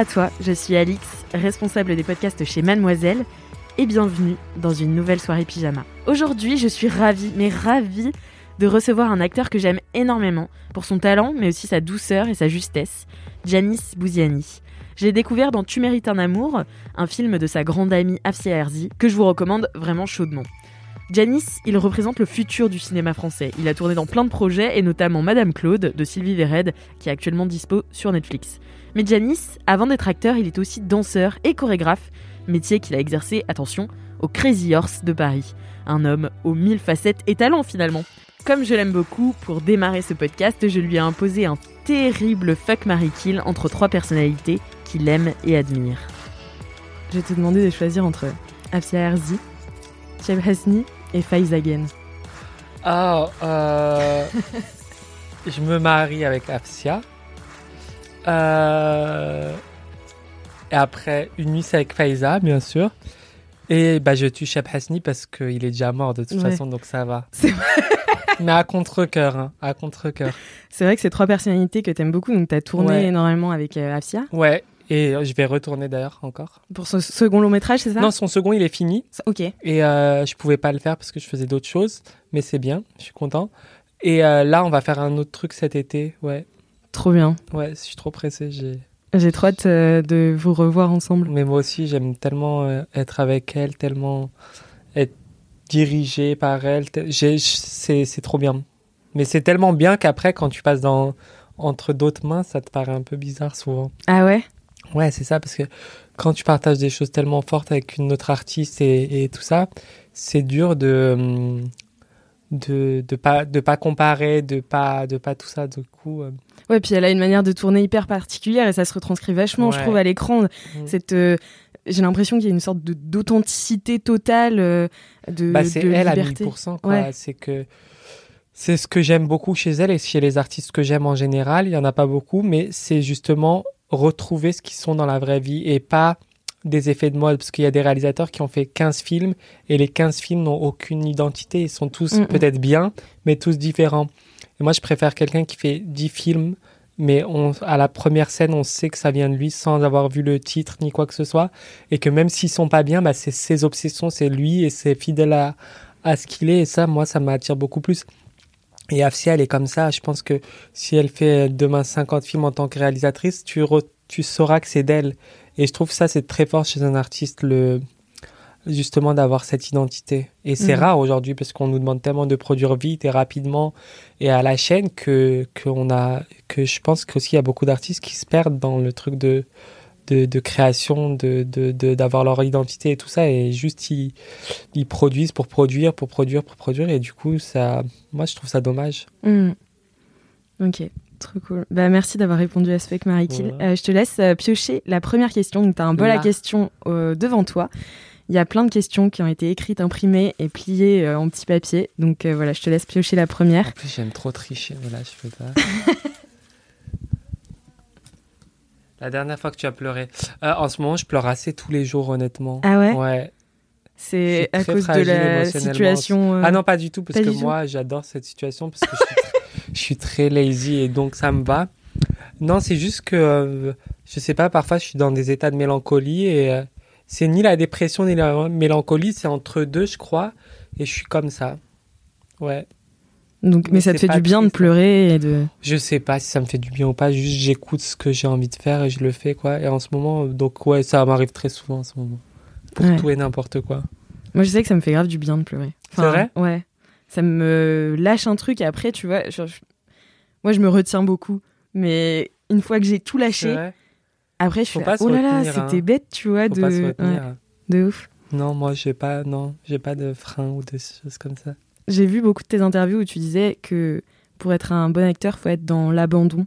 À toi, je suis Alix, responsable des podcasts chez Mademoiselle, et bienvenue dans une nouvelle soirée pyjama. Aujourd'hui, je suis ravie, mais ravie de recevoir un acteur que j'aime énormément pour son talent, mais aussi sa douceur et sa justesse, Janis Bouziani. Je l'ai découvert dans Tu mérites un amour, un film de sa grande amie Afsia Herzi, que je vous recommande vraiment chaudement. Janis, il représente le futur du cinéma français. Il a tourné dans plein de projets, et notamment Madame Claude de Sylvie Vered, qui est actuellement dispo sur Netflix. Mais Janis, avant d'être acteur, il est aussi danseur et chorégraphe, métier qu'il a exercé, attention, au Crazy Horse de Paris. Un homme aux mille facettes et talents finalement. Comme je l'aime beaucoup, pour démarrer ce podcast, je lui ai imposé un terrible fuck Marie Kill entre trois personnalités qu'il aime et admire. Je vais te demander de choisir entre Afsia Herzi, Cheb Hasni et Faiz Again. Ah, euh, je me marie avec Afsia. Euh, et après, une nuit, c'est avec Faiza, bien sûr. Et bah, je tue Cheb Hasni parce qu'il est déjà mort de toute Ouais. façon, donc ça va. C'est vrai. Mais à contre-coeur, hein, à contre-coeur. C'est vrai que c'est trois personnalités que t'aimes beaucoup, donc t'as tourné Ouais. énormément avec euh, Afsia. Ouais, et euh, je vais retourner d'ailleurs encore. Pour ce second long métrage, c'est ça? Non, son second, il est fini. Ok. Et euh, je pouvais pas le faire parce que je faisais d'autres choses. Mais c'est bien, je suis content. Et euh, là, on va faire un autre truc cet été. Ouais, Trop bien. ouais, je suis trop pressé. J'ai... J'ai trop hâte euh, de vous revoir ensemble. Mais moi aussi, j'aime tellement euh, être avec elle, tellement être dirigé par elle. C'est, c'est trop bien. Mais c'est tellement bien qu'après, quand tu passes dans, entre d'autres mains, ça te paraît un peu bizarre souvent. Ah ouais? Ouais, c'est ça, parce que quand tu partages des choses tellement fortes avec une autre artiste et, et tout ça, c'est dur de hum, de de pas de pas comparer, de pas de pas tout ça. Du coup, euh, Ouais, puis elle a une manière de tourner hyper particulière et ça se retranscrit vachement, je trouve, à l'écran. Mm. Cette, euh, j'ai l'impression qu'il y a une sorte de- d'authenticité totale, euh, de, bah, c'est elle à liberté. 1000%. Quoi. Ouais. C'est que c'est ce que j'aime beaucoup chez elle et chez les artistes que j'aime en général. Il y en a pas beaucoup, mais c'est justement retrouver ce qu'ils sont dans la vraie vie et pas des effets de mode parce qu'il y a des réalisateurs qui ont fait 15 films et les 15 films n'ont aucune identité, ils sont tous peut-être bien mais tous différents. Et moi je préfère quelqu'un qui fait 10 films mais on, à la première scène on sait que ça vient de lui sans avoir vu le titre ni quoi que ce soit et que même s'ils sont pas bien bah, c'est ses obsessions, c'est lui et c'est fidèle à, à ce qu'il est et ça moi ça m'attire beaucoup plus. Et Afsia, elle est comme ça. Je pense que si elle fait demain 50 films en tant que réalisatrice, tu, re- tu sauras que c'est d'elle. Et je trouve que ça, c'est très fort chez un artiste, le, justement, d'avoir cette identité. Et c'est Mhm. rare aujourd'hui parce qu'on nous demande tellement de produire vite et rapidement et à la chaîne que, qu'on a, que je pense qu'aussi il y a beaucoup d'artistes qui se perdent dans le truc de, de, de création, de, de, de- d'avoir leur identité et tout ça. Et juste, ils, ils produisent pour produire, pour produire, pour produire. Et du coup, ça, moi, je trouve ça dommage. Mm. Ok, trop cool. Bah, merci d'avoir répondu à ce fake Marie. Voilà. Euh, je te laisse euh, piocher la première question. Donc, tu as un bol à questions euh, devant toi. Il y a plein de questions qui ont été écrites, imprimées et pliées en petit papier. Donc voilà, je te laisse piocher la première. En plus, j'aime trop tricher, mais là, je fais pas. La dernière fois que tu as pleuré. En ce moment, je pleure assez tous les jours, honnêtement. Ah ouais? Ouais. C'est à cause de la situation. Ah non, pas du tout, parce que moi, j'adore cette situation, parce que je suis, tr- je suis très lazy et donc ça me va. Non, c'est juste que, euh, je sais pas, parfois, je suis dans des états de mélancolie et euh, c'est ni la dépression ni la mélancolie, c'est entre deux, je crois, et je suis comme ça. Ouais. Donc, mais, Mais ça te fait du bien de hein. pleurer et de. Je sais pas si ça me fait du bien ou pas, juste j'écoute ce que j'ai envie de faire et je le fais, quoi. Et en ce moment, donc ouais, ça m'arrive très souvent en ce moment. Pour Ouais. tout et n'importe quoi. Moi, je sais que ça me fait grave du bien de pleurer. C'est vrai? Ouais. Ça me lâche un truc et après, tu vois, je- moi, je me retiens beaucoup. Mais une fois que j'ai tout lâché, après, je Faut pas se oh là là, retenir, hein. c'était bête, tu vois, Faut de... ouais, de ouf. Non, moi, j'ai pas, non, j'ai pas de frein ou de choses comme ça. J'ai vu beaucoup de tes interviews où tu disais que pour être un bon acteur, faut être dans l'abandon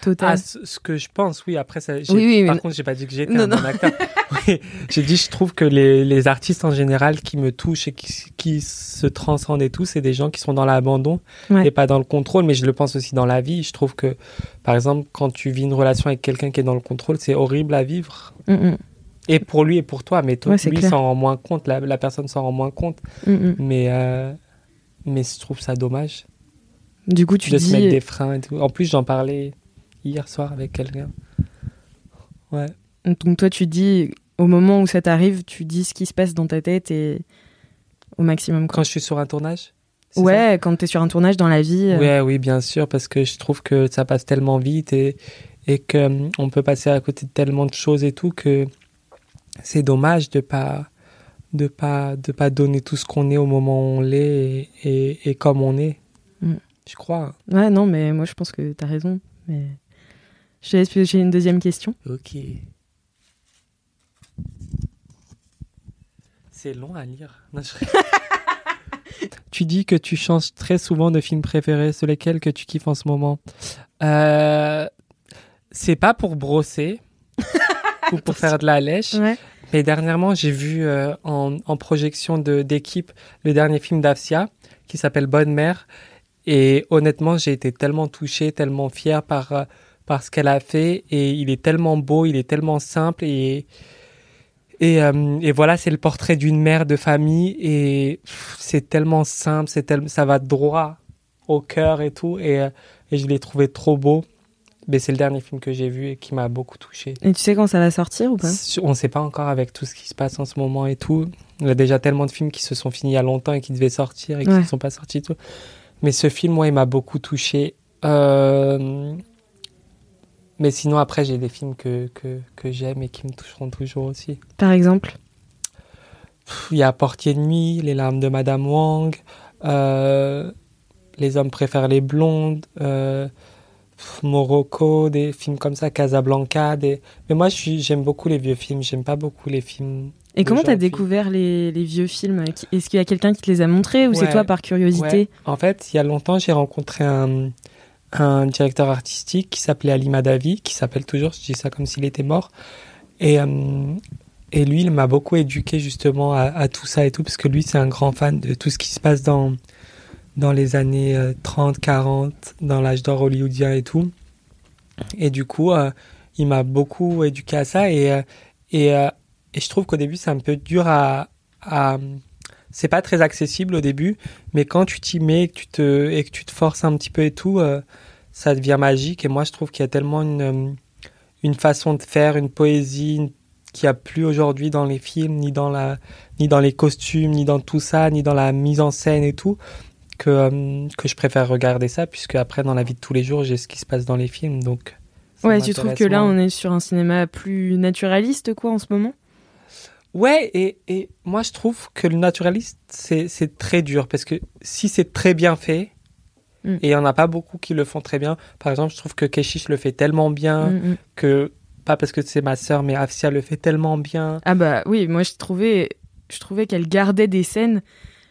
total. Ah, ce, que je pense, oui. Après, ça, Oui, oui, par mais- contre, j'ai pas dit que j'étais Non, un bon non. acteur. Oui, j'ai dit, je trouve que les, les artistes en général qui me touchent et qui, qui se transcendent et tout, c'est des gens qui sont dans l'abandon Ouais. et pas dans le contrôle. Mais je le pense aussi dans la vie. Je trouve que, par exemple, quand tu vis une relation avec quelqu'un qui est dans le contrôle, c'est horrible à vivre. Mm, mm, Et pour lui et pour toi. Mais toi, Ouais, lui s'en rend moins compte. La, la personne s'en rend moins compte. mm. Mais, euh, mais je trouve ça dommage Du coup, tu de dis. se mettre des freins et tout. En plus, j'en parlais hier soir avec quelqu'un. Ouais. Donc toi, tu dis, au moment où ça t'arrive, tu dis ce qui se passe dans ta tête et au maximum. Quoi. Quand je suis sur un tournage Ouais, quand tu es sur un tournage dans la vie. euh, Ouais, oui, bien sûr, parce que je trouve que ça passe tellement vite et, et qu'on peut passer à côté de tellement de choses et tout que c'est dommage de pas de pas de pas donner tout ce qu'on est au moment où on l'est et, et, et comme on est. Mm. Je crois. Ouais, non, mais moi je pense que t'as raison. Mais je te laisse j'ai une deuxième question. Ok. C'est long à lire. Non, je- tu dis que tu changes très souvent de films préférés, sur lesquels que tu kiffes en ce moment? Euh, c'est pas pour brosser ou pour faire de la lèche, Ouais. mais dernièrement j'ai vu euh, en, en projection de d'équipe le dernier film d'Afsia qui s'appelle Bonne Mère et honnêtement j'ai été tellement touché, tellement fier par euh, par ce qu'elle a fait et il est tellement beau, il est tellement simple et et, euh, et voilà c'est le portrait d'une mère de famille et c'est tellement simple, c'est tel- ça va droit au cœur et tout et, euh, et je l'ai trouvé trop beau. Mais c'est le dernier film que j'ai vu et qui m'a beaucoup touché. Et tu sais quand ça va sortir ou pas? On ne sait pas encore avec tout ce qui se passe en ce moment et tout. Il y a déjà tellement de films qui se sont finis il y a longtemps et qui devaient sortir et qui Ouais. ne sont pas sortis et tout. Mais ce film, moi, il m'a beaucoup touché. Euh, Mais sinon, après, j'ai des films que, que, que j'aime et qui me toucheront toujours aussi. Par exemple Il y a Portier de nuit, Les larmes de Madame Wang, euh, Les hommes préfèrent les blondes, euh, Morocco, des films comme ça, Casablanca. Des... Mais moi, j'aime beaucoup les vieux films, j'aime pas beaucoup les films. Et comment t'as découvert les, les vieux films? Est-ce qu'il y a quelqu'un qui te les a montrés ou c'est toi par curiosité? Ouais. En fait, il y a longtemps, j'ai rencontré un, un directeur artistique qui s'appelait Ali Madavi, qui s'appelle toujours, je dis ça comme s'il était mort. Et, euh, et lui, il m'a beaucoup éduqué justement à, tout ça et tout, parce que lui, c'est un grand fan de tout ce qui se passe dans, dans les années euh, 30, 40, dans l'âge d'or hollywoodien et tout. Et du coup, euh, il m'a beaucoup éduqué à ça. Et, euh, et, euh, et je trouve qu'au début, c'est un peu dur à... à c'est pas très accessible au début, mais quand tu t'y mets et que tu te, et que tu te forces un petit peu et tout, euh, ça devient magique. Et moi, je trouve qu'il y a tellement une, euh, une façon de faire, une poésie une- qu'il n'y a plus aujourd'hui dans les films, ni dans, la, ni dans les costumes, ni dans tout ça, ni dans la mise en scène et tout, que, euh, que je préfère regarder ça, puisque après, dans la vie de tous les jours, j'ai ce qui se passe dans les films. Donc, Ouais, tu trouves que là on est sur un cinéma plus naturaliste quoi en ce moment? Ouais, et, et moi je trouve que le naturaliste, c'est très dur parce que si c'est très bien fait, Mm. et il n'y en a pas beaucoup qui le font très bien, par exemple, je trouve que Keshish le fait tellement bien, Mm, mm. que, pas parce que c'est ma sœur, mais Afsia le fait tellement bien. Ah bah oui, moi je trouvais, je trouvais qu'elle gardait des scènes,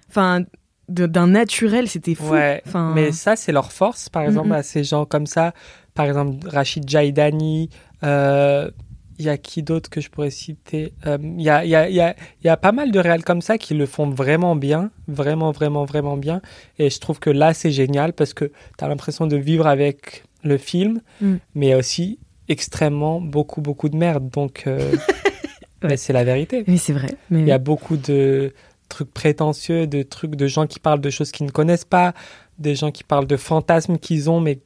enfin d'un naturel, c'était fou. Ouais, Enfin, mais ça, c'est leur force, par exemple, à ces gens comme ça. Par exemple, Rachid Jaidani, euh, il y a qui d'autre que je pourrais citer? Euh, Il y, a, il y, a, y, a, y a pas mal de réals comme ça qui le font vraiment bien, vraiment, vraiment, vraiment bien. Et je trouve que là, c'est génial parce que tu as l'impression de vivre avec le film, Mm. mais aussi extrêmement beaucoup, beaucoup de merde. Donc, euh, Ouais. c'est la vérité. mais c'est vrai. Mais Il y a beaucoup de trucs prétentieux, de trucs de gens qui parlent de choses qu'ils ne connaissent pas, des gens qui parlent de fantasmes qu'ils ont, mais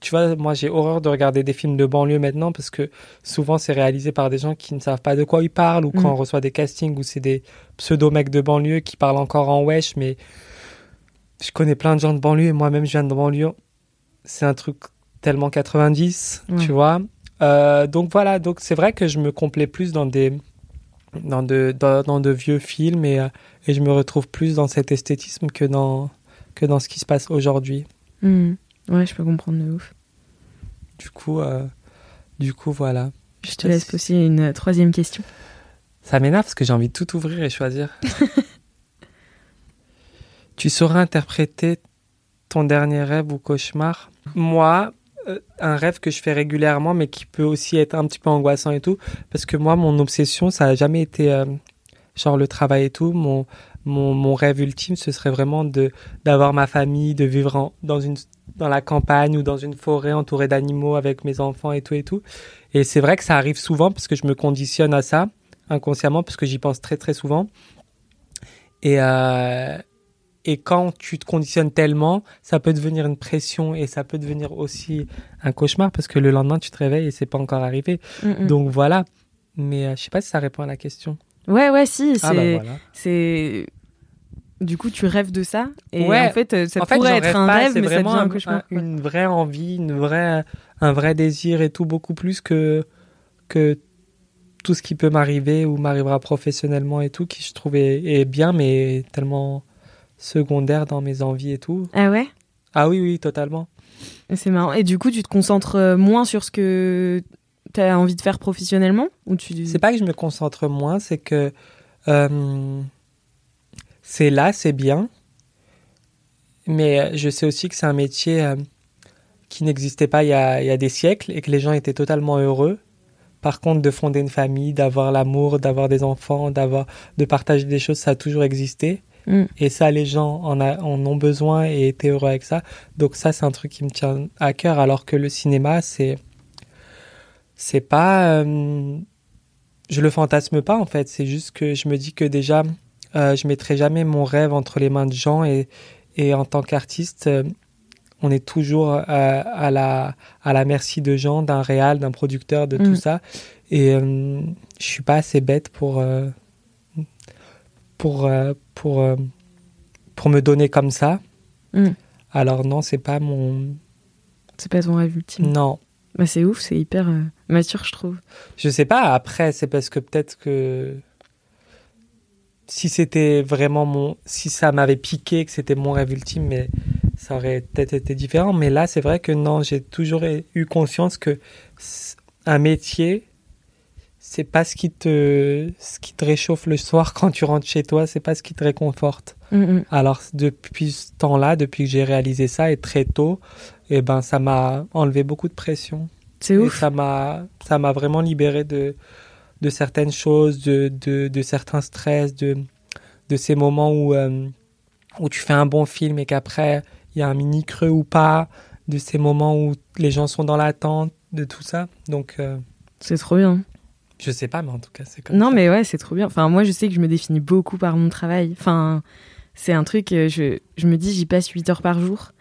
tu vois, moi j'ai horreur de regarder des films de banlieue maintenant parce que souvent c'est réalisé par des gens qui ne savent pas de quoi ils parlent ou quand Mm. on reçoit des castings où c'est des pseudo-mecs de banlieue qui parlent encore en wesh, mais je connais plein de gens de banlieue et moi-même je viens de banlieue. C'est un truc tellement 90, Ouais. tu vois. Euh, donc voilà, donc c'est vrai que je me complais plus dans des dans de, dans, dans de vieux films et, euh, et je me retrouve plus dans cet esthétisme que dans, que dans ce qui se passe aujourd'hui. Mm. Ouais, je peux comprendre de ouf. Du coup, euh, du coup, voilà. Je te laisse poser une troisième question. Ça m'énerve parce que j'ai envie de tout ouvrir et choisir. tu sauras interpréter ton dernier rêve ou cauchemar Moi, euh, un rêve que je fais régulièrement, mais qui peut aussi être un petit peu angoissant et tout, parce que moi, mon obsession, ça a jamais été euh, genre le travail et tout. Mon, mon, mon rêve ultime, ce serait vraiment de d'avoir ma famille, de vivre en- dans une dans la campagne ou dans une forêt entourée d'animaux avec mes enfants et tout et tout. Et c'est vrai que ça arrive souvent parce que je me conditionne à ça inconsciemment parce que j'y pense très très souvent. Et, euh, et quand tu te conditionnes tellement, ça peut devenir une pression et ça peut devenir aussi un cauchemar parce que le lendemain, tu te réveilles et c'est pas encore arrivé. Mm, mm. Donc voilà. Mais euh, je sais pas si ça répond à la question. Ouais, ouais, si. C'est. Ah bah voilà. c'est- Du coup, tu rêves de ça. Et Ouais. en fait, euh, ça en fait, pourrait être rêve un pas, rêve, c'est mais ça vraiment devient un un- cauchemar. un- une vraie envie, une vraie, un vrai désir et tout, beaucoup plus que, que tout ce qui peut m'arriver ou m'arrivera professionnellement et tout, qui je trouve est, est bien, mais tellement secondaire dans mes envies et tout. Ah ouais? Ah oui, oui, totalement. C'est marrant. Et du coup, tu te concentres euh, moins sur ce que tu as envie de faire professionnellement ou tu... C'est pas que je me concentre moins, c'est que euh, c'est là, c'est bien, mais euh, je sais aussi que c'est un métier euh, qui n'existait pas il y, a, il y a des siècles et que les gens étaient totalement heureux. Par contre, de fonder une famille, d'avoir l'amour, d'avoir des enfants, d'avoir, de partager des choses, ça a toujours existé. Mm. Et ça, les gens en, a- en ont besoin et étaient heureux avec ça. Donc ça, c'est un truc qui me tient à cœur. Alors que le cinéma, c'est, c'est pas, euh, je le fantasme pas en fait. C'est juste que je me dis que déjà, euh, je mettrai jamais mon rêve entre les mains de gens et, et en tant qu'artiste, euh, on est toujours euh, à la à la merci de gens, d'un réal, d'un producteur, de Mm. tout ça. Et je suis pas assez bête pour pour pour pour me donner comme ça. Mm. Alors non, c'est pas mon C'est pas ton rêve ultime. non. Bah, c'est ouf, c'est hyper euh, mature, je trouve. Je sais pas, après, c'est parce que peut-être que si c'était vraiment mon. Si ça m'avait piqué, que c'était mon rêve ultime, mais ça aurait peut-être été différent. Mais là, c'est vrai que non, j'ai toujours eu conscience que un métier, c'est pas ce qui te, ce qui te réchauffe le soir quand tu rentres chez toi, c'est pas ce qui te réconforte. Mm, mm. Alors depuis ce temps-là, depuis que j'ai réalisé ça et très tôt, eh ben ça m'a enlevé beaucoup de pression. C'est Et ouf. ça m'a ça m'a vraiment libéré de de certaines choses, de de, de certains stress, de de ces moments où euh, où tu fais un bon film et qu'après il y a un mini creux ou pas, de ces moments où les gens sont dans l'attente, de tout ça. Donc euh, C'est trop bien. je sais pas, mais en tout cas c'est comme Non, ça. mais ouais, c'est trop bien. Enfin, moi, je sais que je me définis beaucoup par mon travail. Enfin, c'est un truc, euh, je, je me dis, j'y passe 8 heures par jour.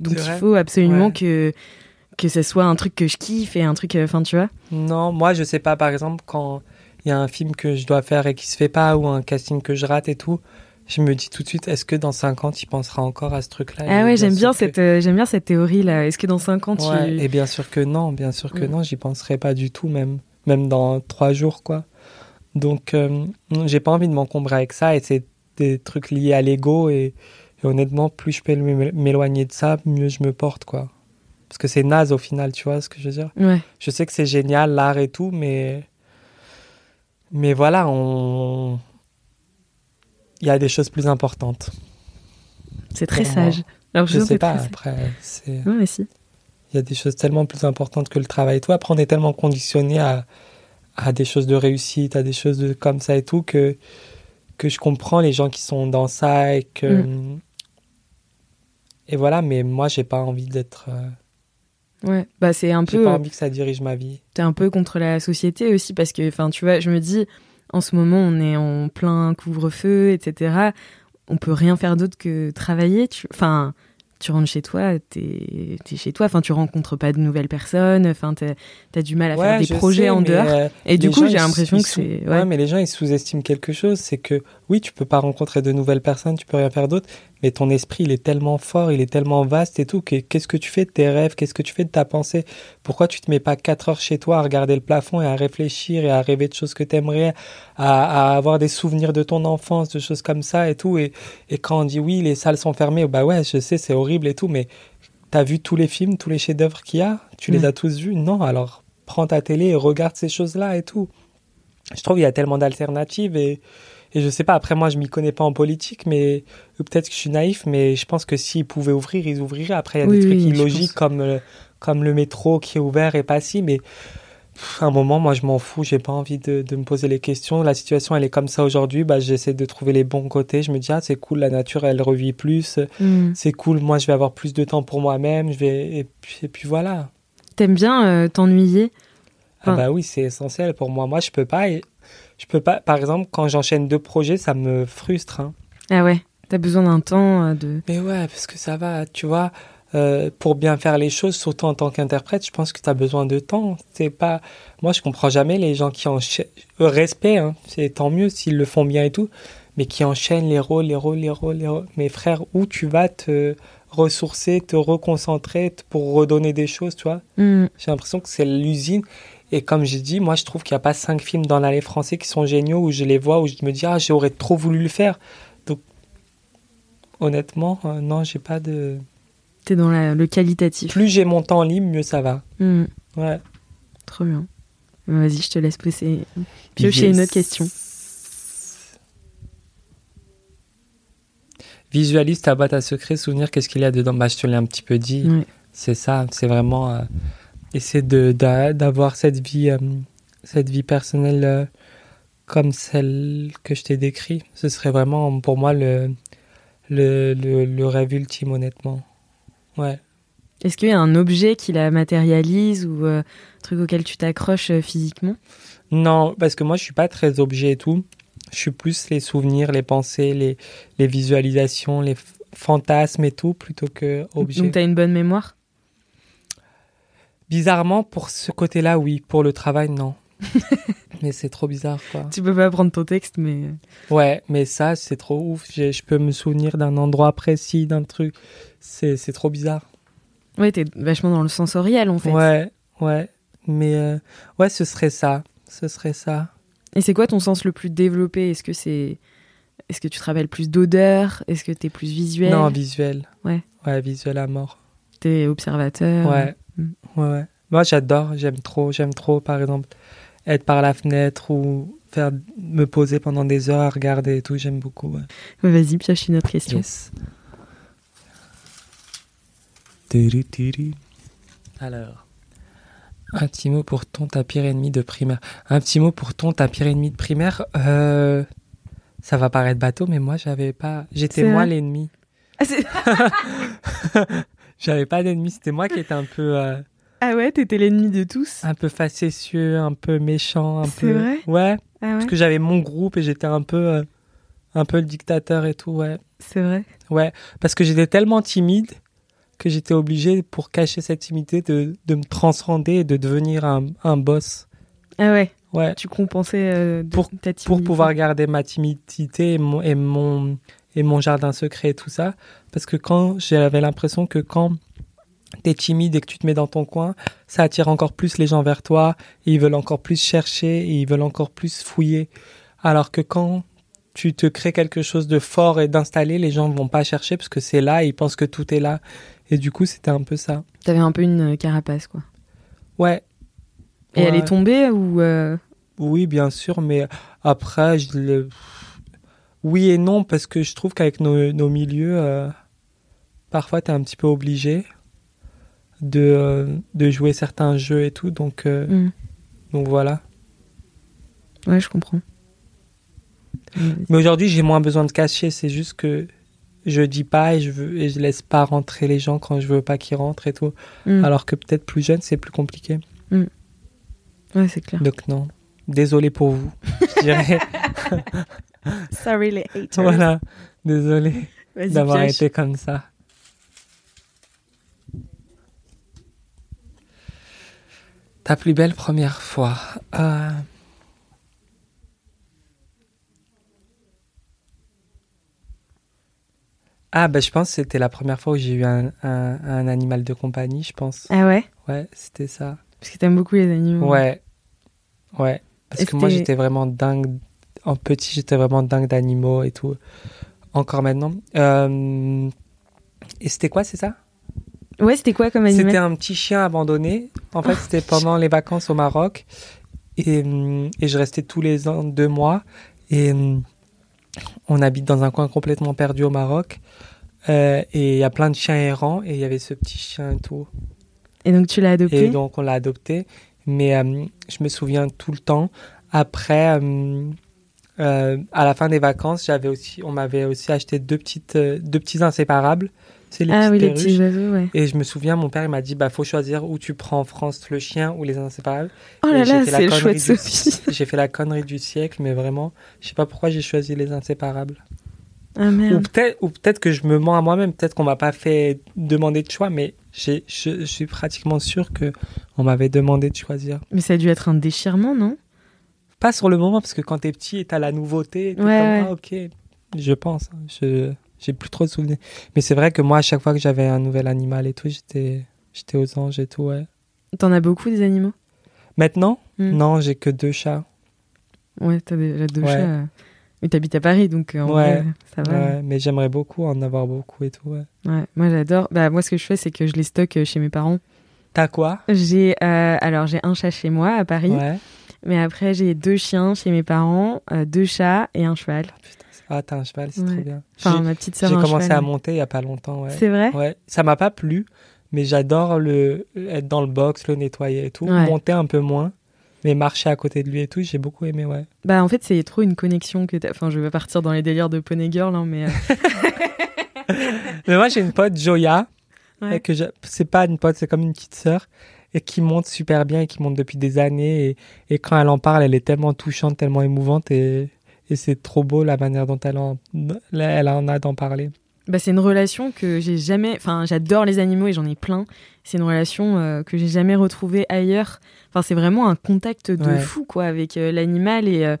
Donc, il faut absolument Ouais. que, que ce soit un truc que je kiffe et un truc, euh, enfin, tu vois. Non, moi je sais pas. Par exemple, quand il y a un film que je dois faire et qui se fait pas ou un casting que je rate et tout, je me dis tout de suite, est-ce que dans 5 ans tu penseras encore à ce truc-là? Ah ouais, j'aime sûr bien que- cette, euh, j'aime bien cette théorie là. Est-ce que dans 5 ans, tu. Ouais, et bien sûr que non, bien sûr que Mm. non, j'y penserai pas du tout, même, même dans trois jours, quoi. Donc, euh, j'ai pas envie de m'encombrer avec ça, et c'est des trucs liés à l'ego, et, et honnêtement, plus je peux m'é- m'éloigner de ça, mieux je me porte, quoi. Parce que c'est naze au final, tu vois ce que je veux dire? Ouais. Je sais que c'est génial, l'art et tout, mais. Mais voilà, on. Il y a des choses plus importantes. C'est très Pour moi. sage. Alors, Je sais pas, Très... après, c'est. Ouais, mais si. Il y a des choses tellement plus importantes que le travail et tout. Après, on est tellement conditionné à, à des choses de réussite, à des choses de, comme ça et tout, que, que je comprends les gens qui sont dans ça et que. Et voilà, mais moi, j'ai pas envie d'être. euh, Ouais. Bah, c'est un j'ai peu. pas envie que ça dirige ma vie. t'es un peu contre la société aussi parce que, enfin, tu vois, je me dis, en ce moment, on est en plein couvre-feu, etc. On peut rien faire d'autre que travailler. Tu... Enfin, tu rentres chez toi, t'es es chez toi. Enfin, tu rencontres pas de nouvelles personnes. Enfin, t'as as du mal à faire des je projets sais, en dehors. euh, Et du coup, j'ai l'impression que c'est. Ouais. Ouais. mais les gens, ils sous-estiment quelque chose. C'est que, oui, tu peux pas rencontrer de nouvelles personnes, tu peux rien faire d'autre, mais ton esprit, il est tellement fort, il est tellement vaste et tout, que qu'est-ce que tu fais de tes rêves, qu'est-ce que tu fais de ta pensée? Pourquoi tu te mets pas quatre heures chez toi à regarder le plafond et à réfléchir et à rêver de choses que t'aimerais, à, à avoir des souvenirs de ton enfance, de choses comme ça et tout et, et quand on dit oui, les salles sont fermées, bah ouais, je sais, c'est horrible et tout, mais t'as vu tous les films, tous les chefs-d'œuvre qu'il y a? Tu les as tous vus? Non, alors prends ta télé et regarde ces choses-là et tout. Je trouve qu'il y a tellement d'alternatives et, et je sais pas, après moi je m'y connais pas en politique, mais peut-être que je suis naïf, mais je pense que s'ils pouvaient ouvrir, ils ouvriraient. Après, il y a Oui, des trucs oui, illogiques comme, le- comme le métro qui est ouvert et pas si, mais pff, à un moment, moi je m'en fous, j'ai pas envie de, de me poser les questions. La situation elle est comme ça aujourd'hui, bah, j'essaie de trouver les bons côtés. Je me dis, ah c'est cool, la nature elle revit plus, Hmm. c'est cool, moi je vais avoir plus de temps pour moi-même, je vais et puis, et puis voilà. T'aimes bien euh, t'ennuyer? Ah bah oui, c'est essentiel pour moi. Moi je peux pas, et- je peux pas. Par exemple, quand j'enchaîne deux projets, ça me frustre. hein. Ah ouais. T'as besoin d'un temps euh, de. Mais ouais, parce que ça va, tu vois. euh, pour bien faire les choses, surtout en tant qu'interprète, je pense que tu as besoin de temps. C'est pas, moi, je comprends jamais les gens qui enchaînent. Euh, respect, hein, c'est tant mieux s'ils le font bien et tout, mais qui enchaînent les rôles, les rôles, les rôles, les rôles. Mes frères, où tu vas te ressourcer, te reconcentrer pour redonner des choses, tu vois? Hmm. J'ai l'impression que c'est l'usine. Et comme j'ai dit, moi, je trouve qu'il n'y a pas cinq films dans l'allée français qui sont géniaux où je les vois, où je me dis, ah, j'aurais trop voulu le faire. Donc, honnêtement, euh, non, j'ai pas de. T'es dans la- le qualitatif. Plus j'ai mon temps libre, mieux ça va. Hmm. Ouais. Trop bien. Vas-y, je te laisse poser. Piocher une autre question. Visualise ta boîte à secrets, souvenir, qu'est-ce qu'il y a dedans? Bah, je te l'ai un petit peu dit. C'est ça, c'est vraiment euh, essayer de d'a- d'avoir cette vie, euh, cette vie personnelle euh, comme celle que je t'ai décrit. Ce serait vraiment pour moi le, le, le, le rêve ultime, honnêtement. Ouais. Est-ce qu'il y a un objet qui la matérialise ou euh, un truc auquel tu t'accroches physiquement? Non, parce que moi, je suis pas très objet et tout. Je suis plus les souvenirs, les pensées, les, les visualisations, les fantasmes et tout, plutôt que objet. Donc t'as une bonne mémoire? Bizarrement, pour ce côté-là, oui. Pour le travail, non. mais c'est trop bizarre, quoi. Tu peux pas prendre ton texte, mais. euh, Ouais, mais ça, c'est trop ouf. Je peux me souvenir d'un endroit précis, d'un truc. C'est c'est trop bizarre. Ouais, t'es vachement dans le sensoriel en fait. Ouais, ouais. Mais euh, ouais, ce serait ça. Ce serait ça. Et c'est quoi ton sens le plus développé? Est-ce que c'est. Est-ce que tu te rappelles plus d'odeur? Est-ce que t'es plus visuel? Non, visuel. Ouais. Ouais, visuel à mort. T'es observateur? Ouais. Mm. Ouais, ouais. Moi, j'adore. J'aime trop. J'aime trop, par exemple, être par la fenêtre ou faire me poser pendant des heures à regarder et tout. J'aime beaucoup. Ouais. Vas-y, pioche une autre question. Yes. Tiri, tiri. Alors, un petit mot pour ton ta pire ennemi de primaire. Un petit mot pour ton ta pire ennemi de primaire. Euh, ça va paraître bateau, mais moi j'avais pas. J'étais moi l'ennemi. Ah, c'est- J'avais pas d'ennemi. C'était moi qui étais un peu, euh, ah ouais, t'étais l'ennemi de tous? un peu facétieux, un peu méchant, un C'est peu. vrai? Ouais. Ah ouais? Parce que j'avais mon groupe et j'étais un peu, euh, un peu le dictateur et tout. Ouais. C'est vrai? Ouais, parce que j'étais tellement timide que j'étais obligé, pour cacher cette timidité, de, de me transcender et de devenir un, un boss. Ah ouais, Ouais, tu compensais euh, de- Pour- ta timidité. pour pouvoir garder ma timidité et mon, et mon, et mon jardin secret et tout ça. Parce que quand j'avais l'impression que quand t'es timide et que tu te mets dans ton coin, ça attire encore plus les gens vers toi et ils veulent encore plus chercher et ils veulent encore plus fouiller. Alors que quand tu te crées quelque chose de fort et d'installé, les gens vont pas chercher parce que c'est là et ils pensent que tout est là. Et du coup, c'était un peu ça. T'avais un peu une euh, carapace, quoi. Ouais. Et elle est tombée ou... euh, Oui, bien sûr, mais après, je. Oui et non, parce que je trouve qu'avec nos, nos milieux, euh, parfois, tu es un petit peu obligé de, euh, de jouer certains jeux et tout, donc, euh, hmm. donc voilà. Ouais, je comprends. Mais aujourd'hui, j'ai moins besoin de cacher, c'est juste que je dis pas et je, veux, et je laisse pas rentrer les gens quand je veux pas qu'ils rentrent et tout. hmm. Alors que peut-être plus jeune, c'est plus compliqué. Ouais, c'est clair. Donc non. Désolé pour vous, je dirais. Sorry les haters. voilà, désolé d'avoir été comme ça. Ta plus belle première fois. Euh, Ah, bah, je pense que c'était la première fois où j'ai eu un, un- un animal de compagnie, je pense. Ah ouais? Ouais, c'était ça. Parce que t'aimes beaucoup les animaux. Ouais. Ouais. Parce que moi, j'étais vraiment dingue. En petit, j'étais vraiment dingue d'animaux et tout. Encore maintenant. Euh, Et c'était quoi, c'est ça? Ouais, c'était quoi comme animal? C'était un petit chien abandonné. En fait, c'était pendant les vacances au Maroc. Et, et je restais tous les ans deux mois. Et on habite dans un coin complètement perdu au Maroc. Euh, et il y a plein de chiens errants. Et il y avait ce petit chien et tout. Et donc tu l'as adopté? Et donc on l'a adopté. Mais euh, je me souviens tout le temps. Après, euh, euh, à la fin des vacances, j'avais aussi, on m'avait aussi acheté deux petites, euh, deux petits inséparables. C'est les Ah oui, les petits oiseaux, ouais. Et je me souviens, mon père il m'a dit, bah faut choisir où tu prends en France le chien ou les inséparables. Oh là là, c'est le choix de du- Sophie. J'ai fait la connerie du siècle, mais vraiment, je sais pas pourquoi j'ai choisi les inséparables. Ah Ou merde. peut-être ou peut-être que je me mens à moi-même, peut-être qu'on m'a pas fait demander de choix, mais j'ai, je, je suis pratiquement sûr que on m'avait demandé de choisir. Mais ça a dû être un déchirement, non? Pas sur le moment, parce que quand t'es petit et t'as la nouveauté, t'es Ouais, comme, ouais. ah, ok, je pense. hein, Je, j'ai plus trop de souvenirs. Mais c'est vrai que moi, à chaque fois que j'avais un nouvel animal et tout, j'étais, j'étais aux anges et tout, ouais. T'en as beaucoup des animaux? Maintenant, Hmm. non, j'ai que deux chats. Ouais, t'as déjà deux Ouais. chats. euh. Mais t'habites à Paris, donc euh, en Ouais. vrai, ça va. Ouais, mais j'aimerais beaucoup en avoir beaucoup et tout, ouais. Ouais, moi j'adore. Bah moi ce que je fais c'est que je les stocke euh, chez mes parents. T'as quoi? J'ai euh, alors j'ai un chat chez moi à Paris, Ouais. Mais après j'ai deux chiens chez mes parents, euh, deux chats et un cheval. Putain, ah, t'as un cheval, c'est Ouais. trop bien. Enfin J'ai- ma petite sœur J'ai commencé cheval. à monter il y a pas longtemps, ouais. C'est vrai? Ouais, ça m'a pas plu, mais j'adore le être dans le box, le nettoyer et tout. Ouais. Monter un peu moins, mais marcher à côté de lui et tout, j'ai beaucoup aimé, ouais. Bah en fait c'est trop une connexion que t'as. Enfin je vais partir dans les délires de Pony Girl hein, mais euh, Mais moi j'ai une pote Joya, Ouais. et que je- c'est pas une pote, c'est comme une petite sœur et qui monte super bien et qui monte depuis des années et, et quand elle en parle, elle est tellement touchante, tellement émouvante et, et c'est trop beau la manière dont elle en, elle en a d'en parler. bah c'est une relation que j'ai jamais. Enfin j'adore les animaux et j'en ai plein. C'est une relation euh, que j'ai jamais retrouvée ailleurs. Enfin c'est vraiment un contact de Ouais. fou quoi avec euh, l'animal et euh,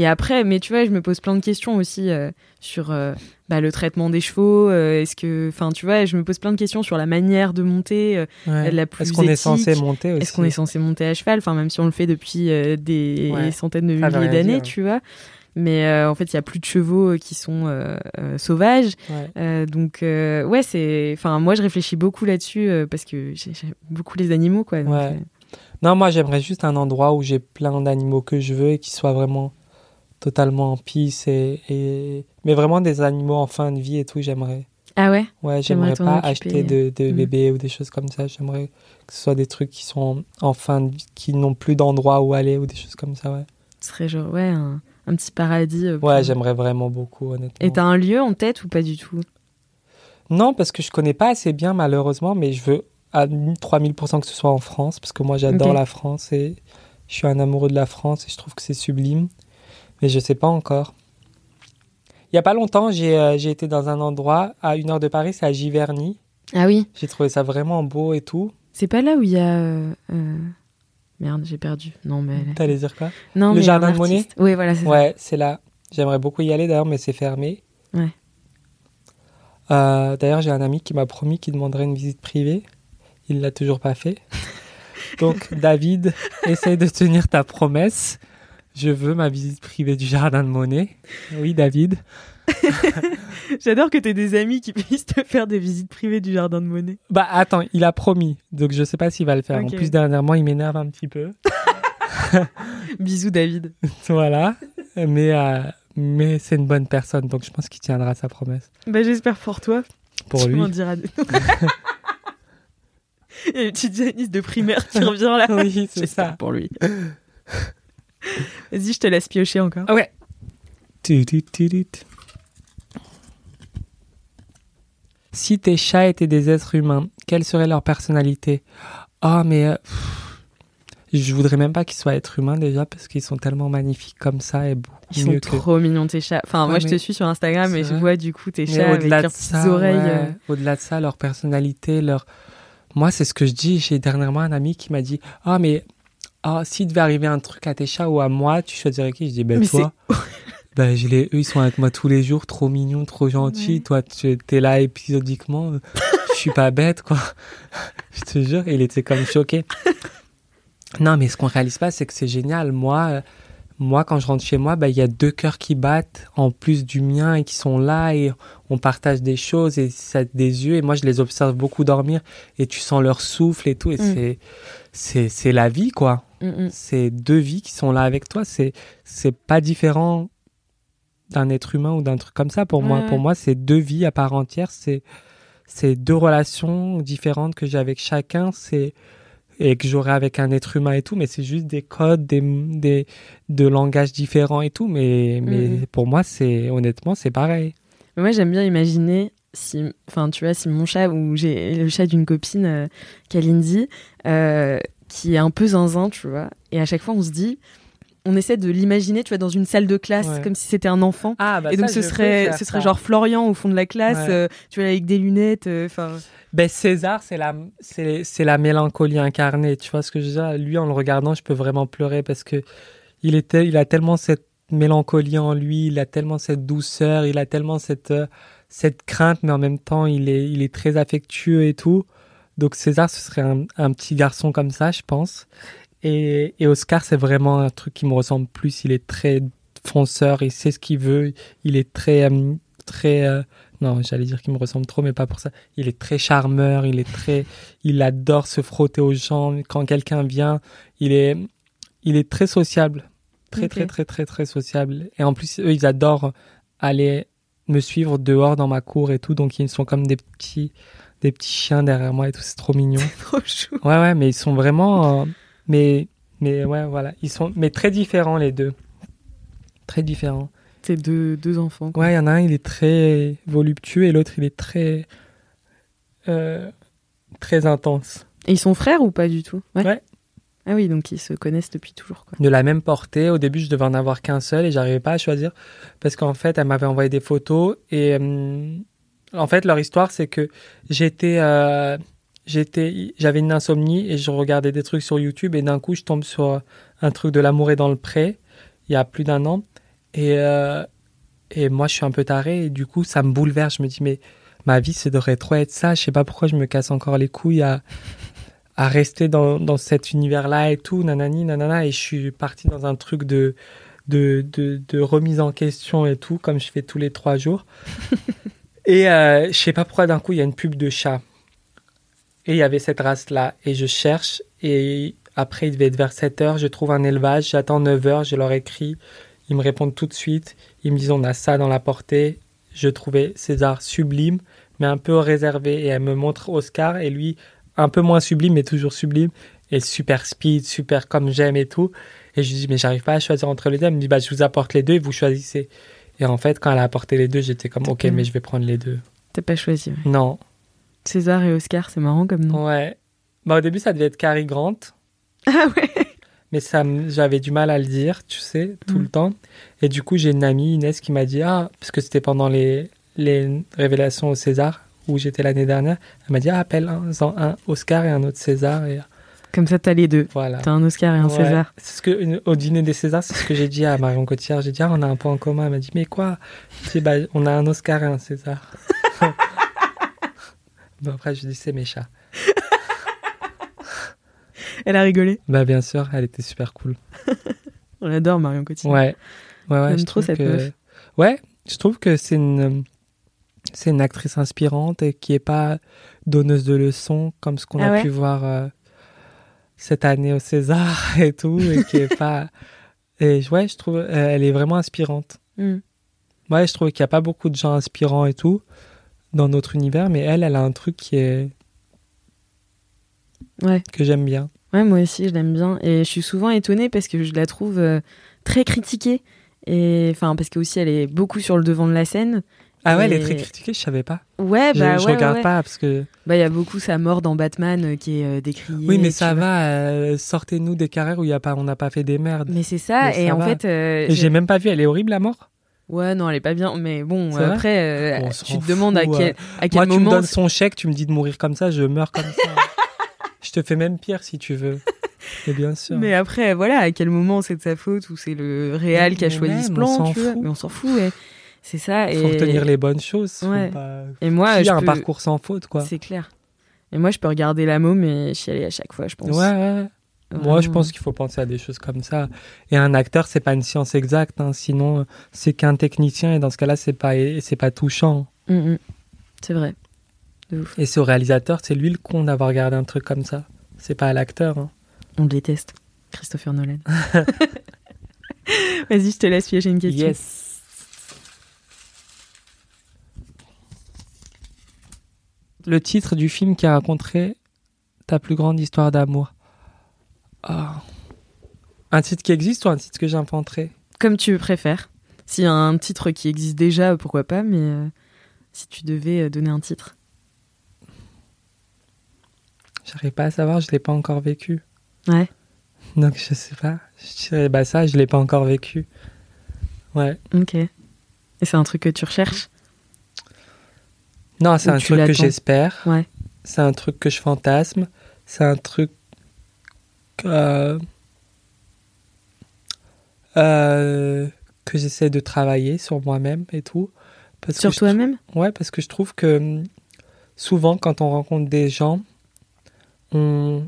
et après mais tu vois je me pose plein de questions aussi euh, sur euh, bah, le traitement des chevaux. euh, Est-ce que enfin tu vois je me pose plein de questions sur la manière de monter. Ouais. La plus Est-ce qu'on est censé monter aussi Est-ce qu'on est censé monter à cheval? Enfin, même si on le fait depuis des Ouais. centaines de milliers d'années, dire. tu vois. Mais en fait, il y a plus de chevaux qui sont sauvages. Ouais. Donc, ouais, c'est. Enfin, moi, je réfléchis beaucoup là-dessus parce que j'ai- j'aime beaucoup les animaux, quoi. Donc, Ouais. Non, moi j'aimerais juste un endroit où j'ai plein d'animaux que je veux et qui soient vraiment totalement en peace et, et... mais vraiment des animaux en fin de vie et tout, j'aimerais. Ah ouais? Ouais, J'aimerais pas acheter de, de Mm. bébés ou des choses comme ça. J'aimerais que ce soit des trucs qui sont en fin de vie, qui n'ont plus d'endroit où aller ou des choses comme ça, ouais. Ce serait genre, ouais, un, un petit paradis. euh, Ouais, j'aimerais vraiment beaucoup, honnêtement. Et t'as un lieu en tête ou pas du tout? Non, parce que je connais pas assez bien, malheureusement, mais je veux à 3000% que ce soit en France, parce que moi j'adore la France et je suis un amoureux de la France et je trouve que c'est sublime. Mais je sais pas encore. Il y a pas longtemps, j'ai euh, j'ai été dans un endroit à une heure de Paris, c'est à Giverny. Ah oui J'ai trouvé ça vraiment beau et tout. C'est pas là où il y a. euh, euh, Merde, j'ai perdu. Non, mais. T'allais dire quoi? Non, Le mais jardin un de Monet? artiste. Oui, voilà, c'est ça. Ouais, c'est là. J'aimerais beaucoup y aller d'ailleurs, mais c'est fermé. Ouais. Euh, d'ailleurs, j'ai un ami qui m'a promis qu'il demanderait une visite privée. Il l'a toujours pas fait. Donc, David, essaye de tenir ta promesse. Je veux ma visite privée du jardin de Monet. Oui, David. J'adore que t'aies des amis qui puissent te faire des visites privées du jardin de Monet. Bah, attends, il a promis. Donc, je sais pas s'il va le faire. En plus, dernièrement, il m'énerve un petit peu. Bisous, David. voilà. Mais, euh, mais c'est une bonne personne. Donc, je pense qu'il tiendra sa promesse. Bah, j'espère pour toi. Pour tu lui. m'en diras des Il y a une petite Janice de primaire qui revient là. Oui, c'est ça. pour lui. Vas-y, je te laisse piocher encore. Ah ouais. Si tes chats étaient des êtres humains, quelle serait leur personnalité? Oh, mais euh, pff, je voudrais même pas qu'ils soient êtres humains déjà parce qu'ils sont tellement magnifiques comme ça et beaucoup Ils sont que. trop mignons tes chats. Enfin, Ouais, moi je te suis sur Instagram et je vois du coup tes Mais chats avec au-delà leurs petites ça, oreilles. ouais, euh, au-delà de ça, leur personnalité, leur. Moi, c'est ce que je dis. J'ai dernièrement un ami qui m'a dit Ah, mais ah, s'il devait arriver un truc à tes chats ou à moi, tu choisirais qui? Je dis Ben, Mais toi. Ben, je les... Eux, ils sont avec moi tous les jours, trop mignons, trop gentils. Ouais. Toi, tu es là épisodiquement. Je suis pas bête, quoi. je te jure, il était comme choqué. Non, mais ce qu'on réalise pas, c'est que c'est génial. Moi, moi, quand je rentre chez moi, ben, il y a deux cœurs qui battent en plus du mien et qui sont là et on partage des choses et ça a des yeux et moi, je les observe beaucoup dormir et tu sens leur souffle et tout et Mm. c'est, c'est, c'est la vie, quoi. Mm, mm. C'est deux vies qui sont là avec toi. C'est, c'est pas différent d'un être humain ou d'un truc comme ça pour moi. Pour moi, c'est deux vies à part entière. C'est, c'est deux relations différentes que j'ai avec chacun. C'est, et que j'aurais avec un être humain et tout, mais c'est juste des codes, des, des, de langages différents et tout. Mais, mais pour moi, c'est, honnêtement, c'est pareil. Moi, j'aime bien imaginer si, enfin, tu vois, si mon chat ou j'ai le chat d'une copine, Kalindi, euh, qui est un peu zinzin, tu vois, et à chaque fois, on se dit, on essaie de l'imaginer, tu vois, dans une salle de classe, Ouais. comme si c'était un enfant. Ah, bah et donc ça, ce serait, ce serait ça. genre Florian au fond de la classe, Ouais. euh, tu vois, avec des lunettes. euh, Enfin, Ben, César, c'est la, c'est, c'est la mélancolie incarnée. Tu vois ce que je veux dire? Lui, en le regardant, je peux vraiment pleurer parce que il, était, il a tellement cette mélancolie en lui, il a tellement cette douceur, il a tellement cette, euh, cette crainte, mais en même temps, il est, il est très affectueux et tout. Donc César, ce serait un, un petit garçon comme ça, je pense. Et, et Oscar, c'est vraiment un truc qui me ressemble plus. Il est très fonceur, il sait ce qu'il veut, il est très, euh, très. euh, non, j'allais dire qu'il me ressemble trop, mais pas pour ça. Il est très charmeur, il est très, il adore se frotter aux gens. Quand quelqu'un vient, il est, il est très sociable, très très très très très sociable. Et en plus, eux, ils adorent aller me suivre dehors dans ma cour et tout, donc ils sont comme des petits, des petits chiens derrière moi et tout. C'est trop mignon. trop chou. Ouais, ouais, mais ils sont vraiment. euh, mais, mais ouais, voilà. Ils sont mais très différents, les deux. Très différents. C'est deux, deux enfants. quoi. Ouais, il y en a un, il est très voluptueux et l'autre, il est très. euh, très intense. Et ils sont frères ou pas du tout? Ouais. Ah oui, donc ils se connaissent depuis toujours. Quoi. De la même portée. Au début, je devais en avoir qu'un seul et j'arrivais pas à choisir parce qu'en fait, elle m'avait envoyé des photos et. euh, en fait, leur histoire, c'est que j'étais. euh, j'étais j'avais une insomnie et je regardais des trucs sur YouTube et d'un coup je tombe sur un truc de l'amour est dans le pré il y a plus d'un an. Et euh, et moi je suis un peu taré et du coup ça me bouleverse. Je me dis mais ma vie ça devrait trop être ça. Je sais pas pourquoi je me casse encore les couilles à à rester dans, dans cet univers là et tout. Nanani nanana. Et je suis parti dans un truc de, de, de remise en question et tout comme je fais tous les trois jours et euh, je sais pas pourquoi d'un coup il y a une pub de chat et il y avait cette race-là. Et je cherche. Et après, il devait être vers 7 heures. Je trouve un élevage. J'attends 9 heures. Je leur écris. Ils me répondent tout de suite. Ils me disent on a ça dans la portée. Je trouvais César sublime, mais un peu réservé. Et elle me montre Oscar. Et lui, un peu moins sublime, mais toujours sublime. Et super speed, super comme j'aime et tout. Et je lui dis mais j'arrive pas à choisir entre les deux. Elle me dit bah je vous apporte les deux et vous choisissez. Et en fait, quand elle a apporté les deux, j'étais comme ok, mais je vais prendre les deux. T'as pas choisi. ouais. Non. César et Oscar, c'est marrant comme nom. Ouais. Bah, au début, ça devait être Cary Grant. Ah ouais Mais ça, j'avais du mal à le dire, tu sais, tout Mm. le temps. Et du coup, j'ai une amie, Inès, qui m'a dit, ah, parce que c'était pendant les, les révélations au César, où j'étais l'année dernière, elle m'a dit, ah, appelle-en un Oscar et un autre César. Et Comme ça, t'as les deux. voilà. T'as un Oscar et un Ouais. César. C'est ce que, au dîner des Césars, c'est ce que j'ai dit à Marion Cotillard. J'ai dit, ah, on a un point en commun. Elle m'a dit, mais quoi? Dit, bah, on a un Oscar et un César. bon, après, je dis, c'est mes chats. Elle a rigolé. Bah, bien sûr, elle était super cool. On adore Marion Cotillard. Ouais. Ouais, ouais. J'aime je trop trouve cette que... meuf. Ouais, je trouve que c'est une, c'est une actrice inspirante et qui est pas donneuse de leçons comme ce qu'on Ah a ouais? pu voir euh, cette année au César et tout, et qui est pas. Et ouais, je trouve, euh, elle est vraiment inspirante. Mm. Ouais, je trouve qu'il n'y a pas beaucoup de gens inspirants et tout dans notre univers, mais elle, elle a un truc qui est Ouais. que j'aime bien. Ouais, moi aussi, je l'aime bien. Et je suis souvent étonnée parce que je la trouve euh, très critiquée. Et enfin, parce que aussi, elle est beaucoup sur le devant de la scène. Ah ouais, elle est très critiquée, je savais pas. Ouais, Je- bah je ouais, regarde ouais. pas parce que. Bah, il y a beaucoup sa mort dans Batman euh, qui est euh, décriée. Oui, mais ça va. euh, Sortez-nous des carrières où y a pas, on n'a pas fait des merdes. Mais c'est ça. Mais et ça en va. fait, euh, Et j'ai- même pas vu, elle est horrible la mort? ouais, non, elle est pas bien. Mais bon, après, On tu te demandes à quel, à quel Moi, tu me moment. donnes son chèque, tu me dis de mourir comme ça, je meurs comme ça. je te fais même pire si tu veux. Et bien sûr. Mais après, voilà, à quel moment c'est de sa faute ou c'est le réal qui a choisi ce plan, on s'en tu vois. fout. Mais on s'en fout, ouais. C'est ça. Il faut et... retenir les bonnes choses. Ouais. pas- Et moi, je a un peux- parcours sans faute, quoi. C'est clair. Et moi, je peux regarder la môme et chialer à chaque fois, je pense. Ouais, ouais. Moi, je pense qu'il faut penser à des choses comme ça. Et un acteur, c'est pas une science exacte. hein. Sinon, c'est qu'un technicien. Et dans ce cas-là, c'est pas, c'est pas touchant. Mm, mm. C'est vrai. De ouf. Et c'est au réalisateur, c'est lui le con d'avoir regardé un truc comme ça. C'est pas à l'acteur. hein. On le déteste. Christopher Nolan. Vas-y, je te laisse piéger une question. Yes. Le titre du film qui a raconté ta plus grande histoire d'amour. Ah. Un titre qui existe ou un titre que j'inventerai Comme tu préfères. S'il y a un titre qui existe déjà, pourquoi pas, mais euh, si tu devais euh, donner un titre. J'arrive pas à savoir, je l'ai pas encore vécu. Ouais. Donc je sais pas. Je dirais bah ça, je l'ai pas encore vécu. Ouais. Ok. Et c'est un truc que tu recherches? Non, c'est un truc que j'espère. Ouais. C'est un truc que je fantasme. C'est un truc euh, euh, que j'essaie de travailler sur moi-même et tout. Parce Sur toi-même? Ouais, parce que je trouve que hum, souvent, quand on rencontre des gens on...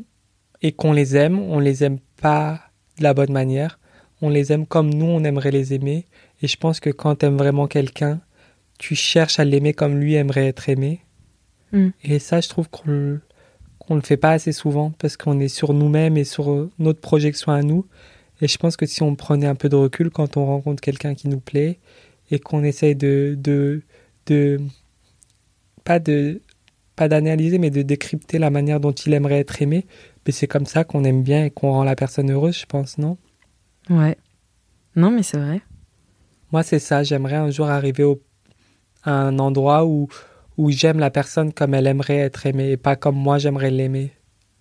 et qu'on les aime, on les aime pas de la bonne manière. On les aime comme nous, on aimerait les aimer. Et je pense que quand tu aimes vraiment quelqu'un, tu cherches à l'aimer comme lui aimerait être aimé. Mm. Et ça, je trouve qu'on qu'on le fait pas assez souvent parce qu'on est sur nous-mêmes et sur euh, notre projection à nous. Et je pense que si on prenait un peu de recul quand on rencontre quelqu'un qui nous plaît et qu'on essaye de, de, de pas de pas d'analyser mais de décrypter la manière dont il aimerait être aimé, mais c'est comme ça qu'on aime bien et qu'on rend la personne heureuse, je pense, non? Ouais. Non, mais c'est vrai. Moi, c'est ça, j'aimerais un jour arriver au, un endroit où où j'aime la personne comme elle aimerait être aimée et pas comme moi j'aimerais l'aimer.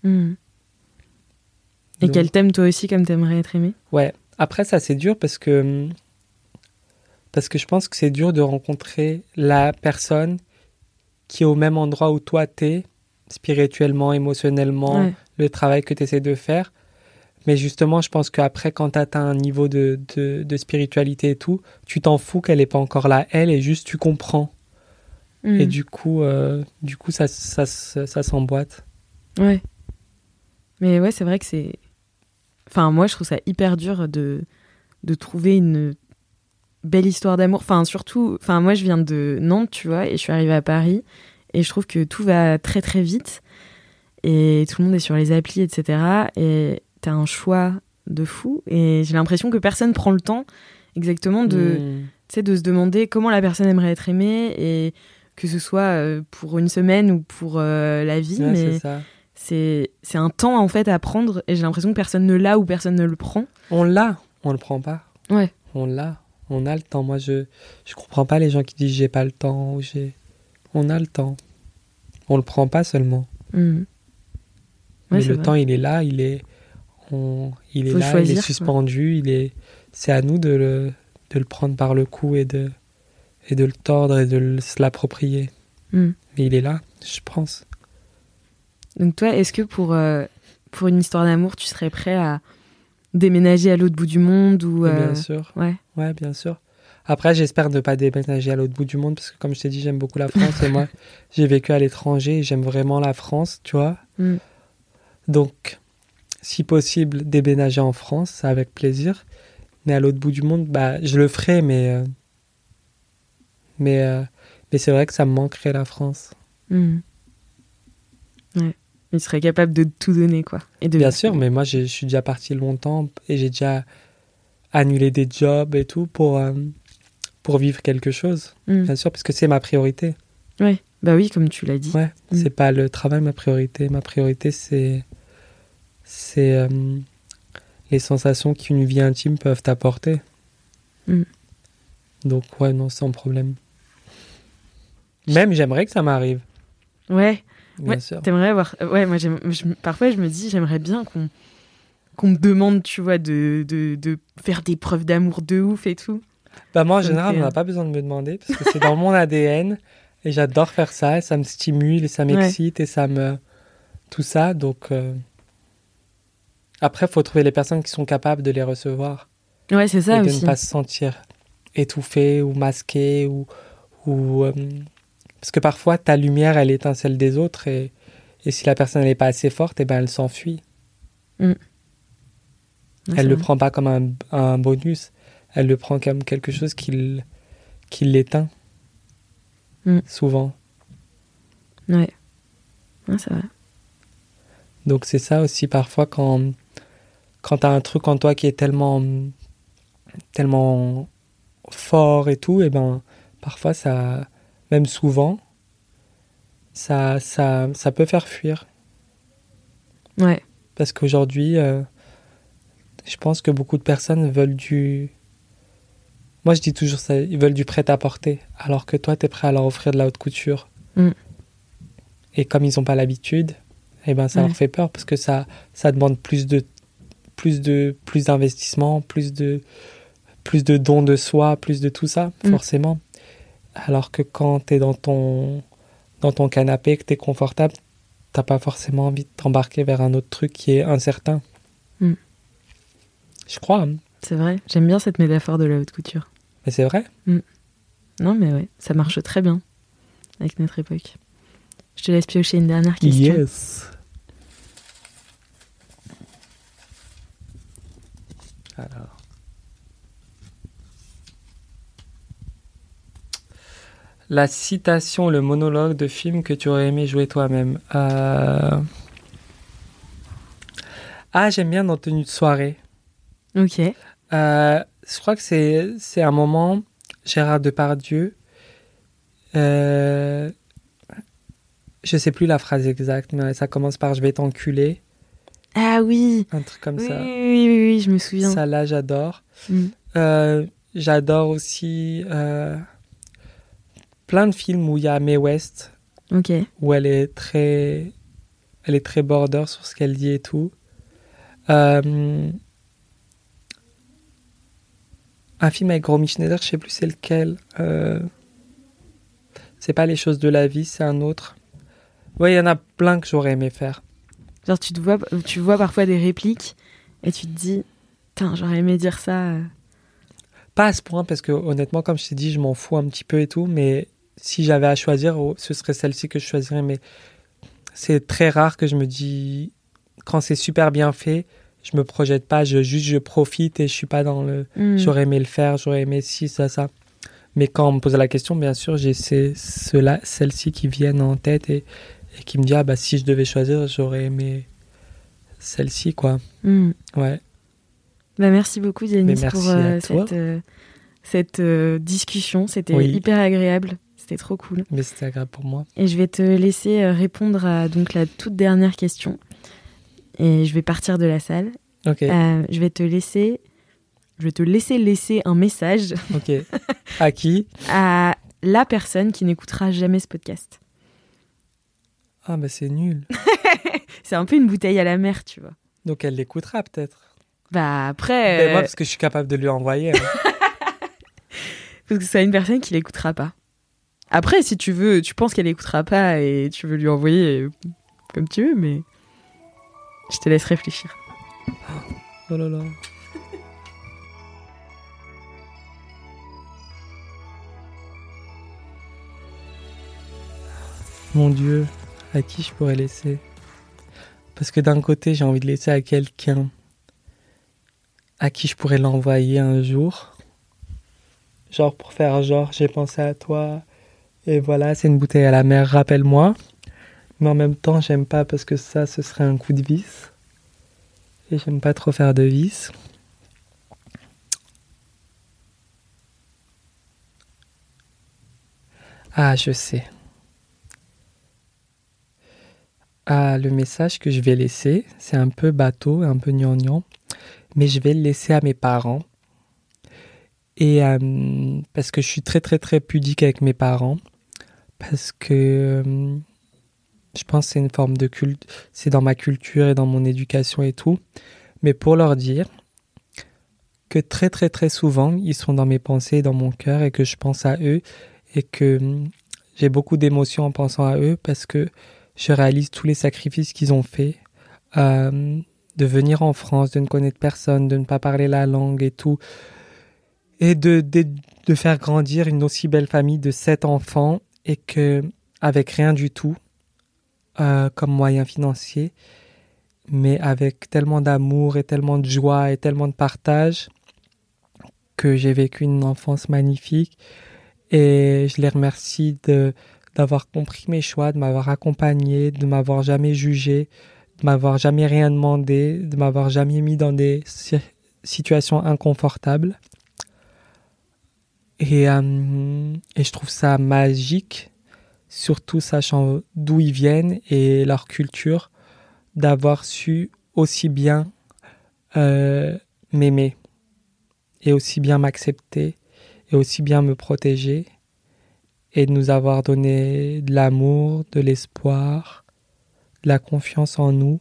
Mm. Et Donc- qu'elle t'aime toi aussi comme t'aimerais être aimé Ouais. Après, ça, c'est dur parce que. Parce que je pense que c'est dur de rencontrer la personne qui est au même endroit où toi t'es, spirituellement, émotionnellement, Ouais. le travail que tu essaies de faire. Mais justement, je pense qu'après, quand tu atteins un niveau de, de, de spiritualité et tout, tu t'en fous qu'elle n'est pas encore là, elle, et juste tu comprends. Et du coup, euh, du coup ça, ça, ça, ça s'emboîte. Ouais. Mais ouais, c'est vrai que c'est. Enfin, moi, je trouve ça hyper dur de, de trouver une belle histoire d'amour. Enfin, surtout. Enfin, moi, je viens de Nantes, tu vois, et je suis arrivée à Paris. Et je trouve que tout va très, très vite. Et tout le monde est sur les applis, etc. Et t'as un choix de fou. Et j'ai l'impression que personne prend le temps exactement de Mm. sais, de se demander comment la personne aimerait être aimée et que ce soit euh, pour une semaine ou pour euh, la vie, Ouais, mais c'est c'est un temps en fait à prendre et j'ai l'impression que personne ne l'a ou personne ne le prend. On l'a, on le prend pas. Ouais. On l'a, on a le temps. Moi, je je comprends pas les gens qui disent j'ai pas le temps ou j'ai. On a le temps. On le prend pas seulement. Ouais, Mais le vrai. temps, il est là, il est, on, il est Faut là, il est suspendu, il est. C'est à nous de le de le prendre par le cou et de et de le tordre et de se l'approprier. Mhm. Mais il est là, je pense. Donc toi, est-ce que pour euh, pour une histoire d'amour, tu serais prêt à déménager à l'autre bout du monde ou euh, Bien sûr. Ouais. Ouais, bien sûr. Après, j'espère ne pas déménager à l'autre bout du monde parce que, comme je t'ai dit, j'aime beaucoup la France et moi, j'ai vécu à l'étranger et j'aime vraiment la France, tu vois. Mm. Donc, si possible, déménager en France, avec plaisir. Mais à l'autre bout du monde, bah, je le ferai, mais. euh, mais euh, mais c'est vrai que ça me manquerait la France. Mhm. Ouais. Il serait capable de tout donner quoi. Et de Bien sûr, mais moi, je suis déjà parti longtemps et j'ai déjà annulé des jobs et tout pour, euh, pour vivre quelque chose. Mhm. Bien sûr, parce que c'est ma priorité. Ouais. Bah oui, comme tu l'as dit. Ouais, Mm. c'est pas le travail ma priorité. Ma priorité, c'est c'est euh, les sensations qu'une vie intime peuvent t'apporter. Mm. Donc ouais, non, sans problème. Même j'aimerais que ça m'arrive, Ouais. bien Ouais, sûr. T'aimerais avoir. euh, Ouais, moi, je- parfois, je me dis, j'aimerais bien qu'on qu'on me demande, tu vois, de, de, de faire des preuves d'amour de ouf et tout. Bah moi en général, on n'a euh, pas besoin de me demander parce que c'est dans mon ADN et j'adore faire ça et ça me stimule et ça m'excite et ça me tout ça. Donc euh, après, faut trouver les personnes qui sont capables de les recevoir. Ouais, c'est ça et de ne pas se sentir étouffé ou masqué ou, ou euh, parce que parfois ta lumière elle éteint celle des autres et, et si la personne n'est pas assez forte et ben elle s'enfuit Ouais, elle le vrai. prend pas comme un, un bonus elle le prend comme quelque chose qui, qui l'éteint Mm. souvent Ouais. Ouais, c'est vrai. donc c'est ça aussi parfois quand quand t'as un truc en toi qui est tellement tellement fort et tout et ben parfois ça même souvent ça ça ça peut faire fuir Ouais. parce qu'aujourd'hui euh, je pense que beaucoup de personnes veulent du moi je dis toujours ça ils veulent du prêt à porter alors que toi tu es prêt à leur offrir de la haute couture Mm. et comme ils n'ont pas l'habitude eh ben ça Ouais. leur fait peur parce que ça ça demande plus de plus de plus d'investissement, plus de plus de dons de soi, plus de tout ça, Mm. forcément. Alors que quand tu es dans ton dans ton canapé, que tu es confortable, t'as pas forcément envie de t'embarquer vers un autre truc qui est incertain. Mm. Je crois, hein. C'est vrai. J'aime bien cette métaphore de la haute couture. mais c'est vrai. Non, mais ouais, ça marche très bien avec notre époque. Je te laisse piocher une dernière question. Yes. Alors. La citation, le monologue de film que tu aurais aimé jouer toi-même. Euh, Ah, j'aime bien dans Tenue de soirée. Ok. Euh, je crois que c'est c'est un moment, Gérard Depardieu. Euh, je sais plus la phrase exacte, mais ça commence par je vais t'enculer, Ah oui. un truc comme Oui, ça. oui, oui, oui, oui, je me souviens. Ça là, j'adore. Mm. Euh, j'adore aussi euh, plein de films où il y a Mae West, Ok. où elle est très, elle est très border sur ce qu'elle dit et tout. Euh, un film avec Romy Schneider, je sais plus c'est lequel. C'est pas les choses de la vie, c'est un autre. Ouais, il y en a plein que j'aurais aimé faire. Genre, tu, te vois, tu vois parfois des répliques et tu te dis, Putain, j'aurais aimé dire ça. euh. Pas à ce point, parce que honnêtement, comme je t'ai dit, je m'en fous un petit peu et tout, mais si j'avais à choisir, oh, ce serait celle-ci que je choisirais. Mais c'est très rare que je me dis, quand c'est super bien fait, je me projette pas, je, juste je profite et je suis pas dans le. Hmm. J'aurais aimé le faire, j'aurais aimé ci, ça, ça. Mais quand on me pose la question, bien sûr, j'ai celles-ci qui viennent en tête et, et qui me disent, ah bah si je devais choisir, j'aurais aimé celle-ci, quoi. Hmm. Ouais. Bah, merci beaucoup, merci pour euh, cette, euh, cette euh, discussion. C'était Oui. hyper agréable. C'était trop cool. Mais c'était agréable pour moi. Et je vais te laisser répondre à donc, la toute dernière question. Et je vais partir de la salle. Ok, je vais te laisser. Je vais te laisser laisser un message ok. À qui? À la personne qui n'écoutera jamais ce podcast. Ah bah c'est nul. C'est un peu une bouteille à la mer, tu vois. Donc elle l'écoutera peut-être. Bah après, Ben, moi euh, parce que je suis capable de lui envoyer. hein. parce que c'est une personne qui l'écoutera pas. Après, si tu veux, tu penses qu'elle écoutera pas et tu veux lui envoyer euh, comme tu veux, mais je te laisse réfléchir. oh là là. Mon Dieu, à qui je pourrais laisser Parce que d'un côté, j'ai envie de laisser à quelqu'un à qui je pourrais l'envoyer un jour. Genre pour faire genre, j'ai pensé à toi. Et voilà, c'est une bouteille à la mer, rappelle-moi. Mais en même temps, j'aime pas parce que ça, ce serait un coup de vis. Et j'aime pas trop faire de vis. Ah, je sais. Le message que je vais laisser, c'est un peu bateau, un peu gnangnan, mais je vais le laisser à mes parents. Et euh, parce que je suis très très très pudique avec mes parents, parce que euh, je pense c'est une forme de culte, c'est dans ma culture et dans mon éducation et tout. Mais pour leur dire que très très très souvent, ils sont dans mes pensées et dans mon cœur et que je pense à eux et que hum, j'ai beaucoup d'émotions en pensant à eux parce que je réalise tous les sacrifices qu'ils ont faits. euh, de venir en France, de ne connaître personne, de ne pas parler la langue et tout. Et de, de, de faire grandir une aussi belle famille de sept enfants et que, avec rien du tout, euh, comme moyen financier, mais avec tellement d'amour et tellement de joie et tellement de partage que j'ai vécu une enfance magnifique et je les remercie de d'avoir compris mes choix, de m'avoir accompagné, de m'avoir jamais jugé, de m'avoir jamais rien demandé, de m'avoir jamais mis dans des si- situations inconfortables. Et, euh, et je trouve ça magique, surtout sachant d'où ils viennent et leur culture, d'avoir su aussi bien euh, m'aimer et aussi bien m'accepter et aussi bien me protéger et de nous avoir donné de l'amour, de l'espoir, de la confiance en nous.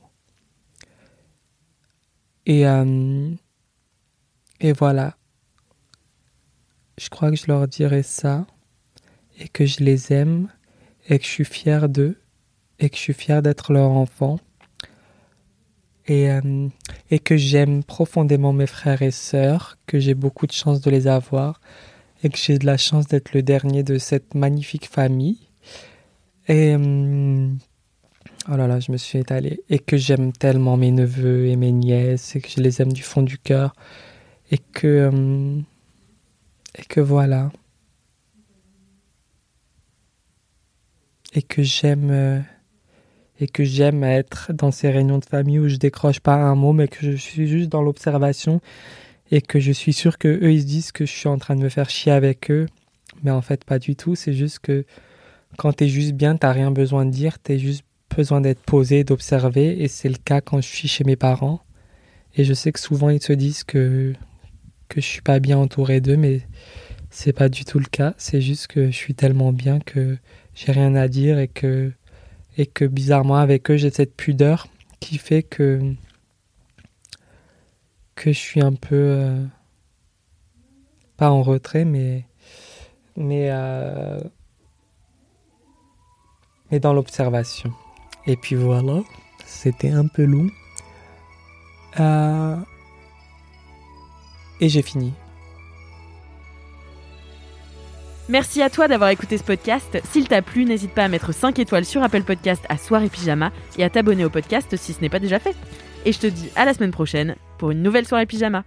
Et, euh, et voilà. Je crois que je leur dirai ça et que je les aime et que je suis fier d'eux et que je suis fier d'être leur enfant. Et, euh, et que j'aime profondément mes frères et sœurs, que j'ai beaucoup de chance de les avoir et que j'ai de la chance d'être le dernier de cette magnifique famille. Et euh, oh là là, je me suis étalée. Et que j'aime tellement mes neveux et mes nièces et que je les aime du fond du cœur. Et que euh, et que voilà. Et que j'aime et que j'aime être dans ces réunions de famille où je décroche pas un mot, mais que je suis juste dans l'observation et que je suis sûr que eux ils se disent que je suis en train de me faire chier avec eux, mais en fait pas du tout. C'est juste que quand t'es juste bien, t'as rien besoin de dire, t'as juste besoin d'être posé, d'observer, et c'est le cas quand je suis chez mes parents. Et je sais que souvent ils se disent que que je suis pas bien entouré d'eux, mais c'est pas du tout le cas. C'est juste que je suis tellement bien que j'ai rien à dire et que et que bizarrement avec eux j'ai cette pudeur qui fait que que je suis un peu euh, pas en retrait mais mais euh, mais dans l'observation et puis voilà c'était un peu long euh, et j'ai fini Merci à toi d'avoir écouté ce podcast. S'il t'a plu, n'hésite pas à mettre 5 étoiles sur Apple Podcast à Soir et Pyjama et à t'abonner au podcast si ce n'est pas déjà fait. Et je te dis à la semaine prochaine pour une nouvelle soirée pyjama.